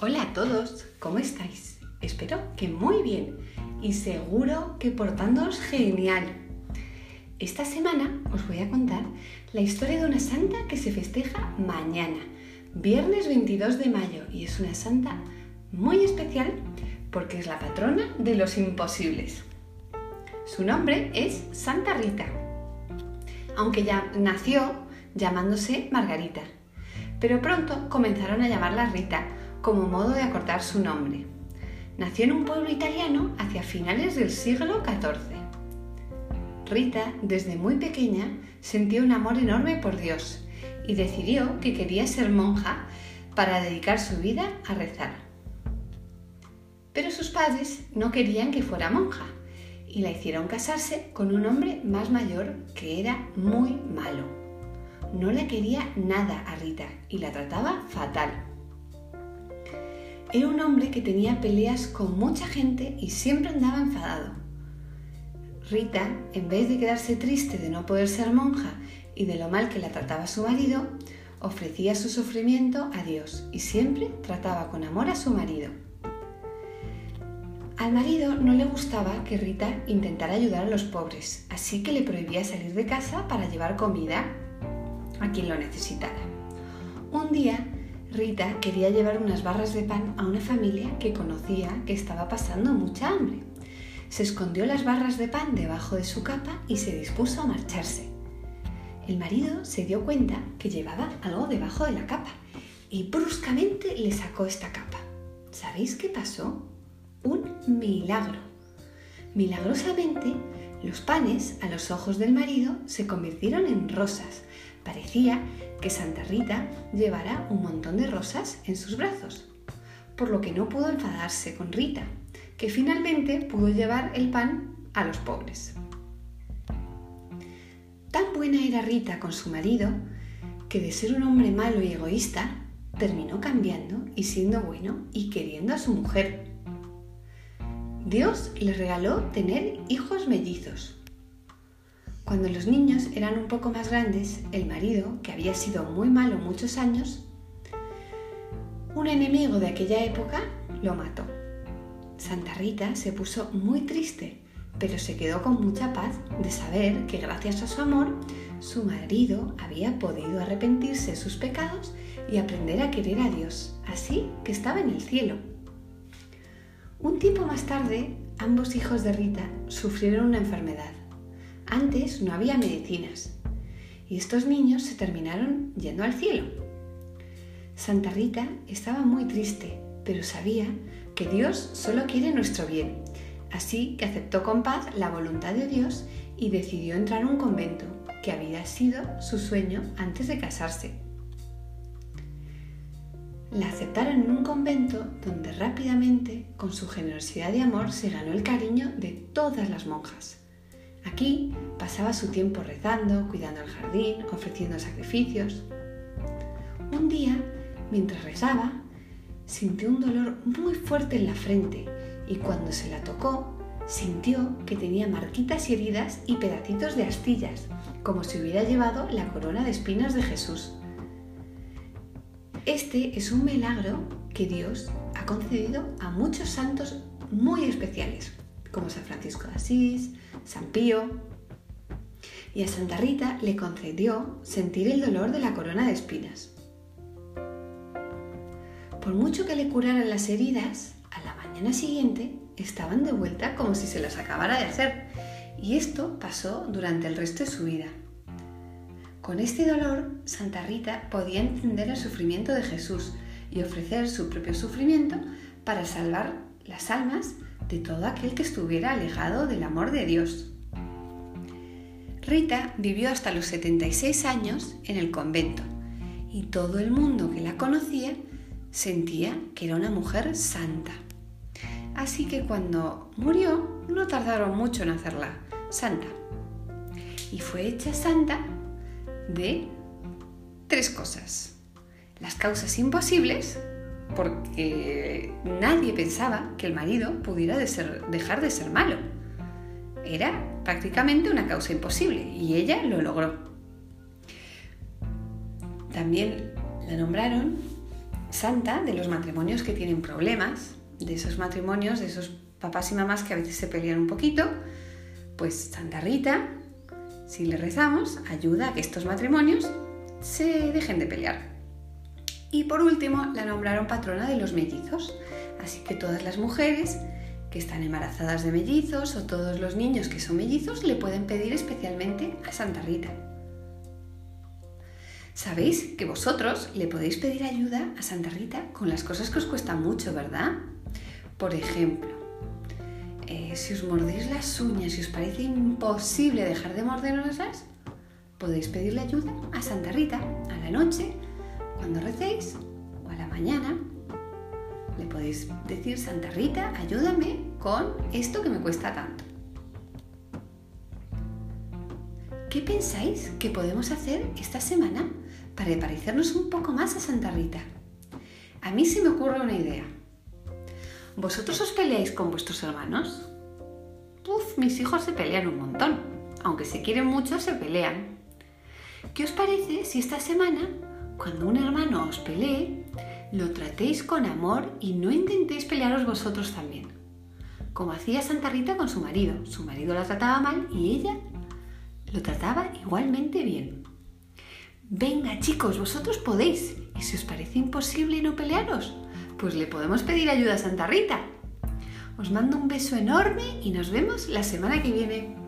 Hola a todos, ¿cómo estáis? Espero que muy bien y seguro que portándoos genial. Esta semana os voy a contar la historia de una santa que se festeja mañana, viernes 22 de mayo, y es una santa muy especial porque es la patrona de los imposibles. Su nombre es Santa Rita, aunque ya nació llamándose Margarita, pero pronto comenzaron a llamarla Rita como modo de acortar su nombre. Nació en un pueblo italiano hacia finales del siglo XIV. Rita, desde muy pequeña, sentía un amor enorme por Dios y decidió que quería ser monja para dedicar su vida a rezar. Pero sus padres no querían que fuera monja y la hicieron casarse con un hombre más mayor que era muy malo. No la quería nada a Rita y la trataba fatal. Era un hombre que tenía peleas con mucha gente y siempre andaba enfadado. Rita, en vez de quedarse triste de no poder ser monja y de lo mal que la trataba su marido, ofrecía su sufrimiento a Dios y siempre trataba con amor a su marido. Al marido no le gustaba que Rita intentara ayudar a los pobres, así que le prohibía salir de casa para llevar comida a quien lo necesitara. Un día Rita quería llevar unas barras de pan a una familia que conocía que estaba pasando mucha hambre. Se escondió las barras de pan debajo de su capa y se dispuso a marcharse. El marido se dio cuenta que llevaba algo debajo de la capa y bruscamente le sacó esta capa. ¿Sabéis qué pasó? Un milagro. Milagrosamente, los panes, a los ojos del marido, se convirtieron en rosas. Parecía que Santa Rita llevara un montón de rosas en sus brazos, por lo que no pudo enfadarse con Rita, que finalmente pudo llevar el pan a los pobres. Tan buena era Rita con su marido que de ser un hombre malo y egoísta, terminó cambiando y siendo bueno y queriendo a su mujer. Dios le regaló tener hijos mellizos, cuando los niños eran un poco más grandes, el marido, que había sido muy malo muchos años, un enemigo de aquella época lo mató. Santa Rita se puso muy triste, pero se quedó con mucha paz de saber que gracias a su amor, su marido había podido arrepentirse de sus pecados y aprender a querer a Dios, así que estaba en el cielo. Un tiempo más tarde, ambos hijos de Rita sufrieron una enfermedad antes no había medicinas y estos niños se terminaron yendo al cielo. Santa Rita estaba muy triste, pero sabía que Dios solo quiere nuestro bien, así que aceptó con paz la voluntad de Dios y decidió entrar a un convento, que había sido su sueño antes de casarse. La aceptaron en un convento donde rápidamente, con su generosidad y amor, se ganó el cariño de todas las monjas. Aquí pasaba su tiempo rezando, cuidando el jardín, ofreciendo sacrificios. Un día, mientras rezaba, sintió un dolor muy fuerte en la frente y cuando se la tocó, sintió que tenía marquitas y heridas y pedacitos de astillas, como si hubiera llevado la corona de espinas de Jesús. Este es un milagro que Dios ha concedido a muchos santos muy especiales, como San Francisco de Asís, San Pío. Y a Santa Rita le concedió sentir el dolor de la corona de espinas. Por mucho que le curaran las heridas, a la mañana siguiente estaban de vuelta como si se las acabara de hacer. Y esto pasó durante el resto de su vida. Con este dolor, Santa Rita podía entender el sufrimiento de Jesús y ofrecer su propio sufrimiento para salvar las almas de todo aquel que estuviera alejado del amor de Dios. Rita vivió hasta los 76 años en el convento y todo el mundo que la conocía sentía que era una mujer santa. Así que cuando murió no tardaron mucho en hacerla santa. Y fue hecha santa de tres cosas. Las causas imposibles, porque nadie pensaba que el marido pudiera dejar de ser malo. Era prácticamente una causa imposible y ella lo logró. También la nombraron santa de los matrimonios que tienen problemas, de esos matrimonios, de esos papás y mamás que a veces se pelean un poquito, pues Santa Rita, si le rezamos, ayuda a que estos matrimonios se dejen de pelear. Y por último, la nombraron patrona de los mellizos, así que todas las mujeres que están embarazadas de mellizos o todos los niños que son mellizos le pueden pedir especialmente a Santa Rita. Sabéis que vosotros le podéis pedir ayuda a Santa Rita con las cosas que os cuestan mucho, ¿verdad? Por ejemplo, eh, si os mordéis las uñas y os parece imposible dejar de morderoslas, podéis pedirle ayuda a Santa Rita a la noche, cuando recéis, o a la mañana. Le podéis decir, Santa Rita, ayúdame con esto que me cuesta tanto. ¿Qué pensáis que podemos hacer esta semana para parecernos un poco más a Santa Rita? A mí se me ocurre una idea. ¿Vosotros os peleáis con vuestros hermanos? Uf, mis hijos se pelean un montón. Aunque se quieren mucho, se pelean. ¿Qué os parece si esta semana, cuando un hermano os pelee, lo tratéis con amor y no intentéis pelearos vosotros también? Como hacía Santa Rita con su marido. Su marido la trataba mal y ella lo trataba igualmente bien. Venga chicos, vosotros podéis. Y si os parece imposible no pelearos, pues le podemos pedir ayuda a Santa Rita. Os mando un beso enorme y nos vemos la semana que viene.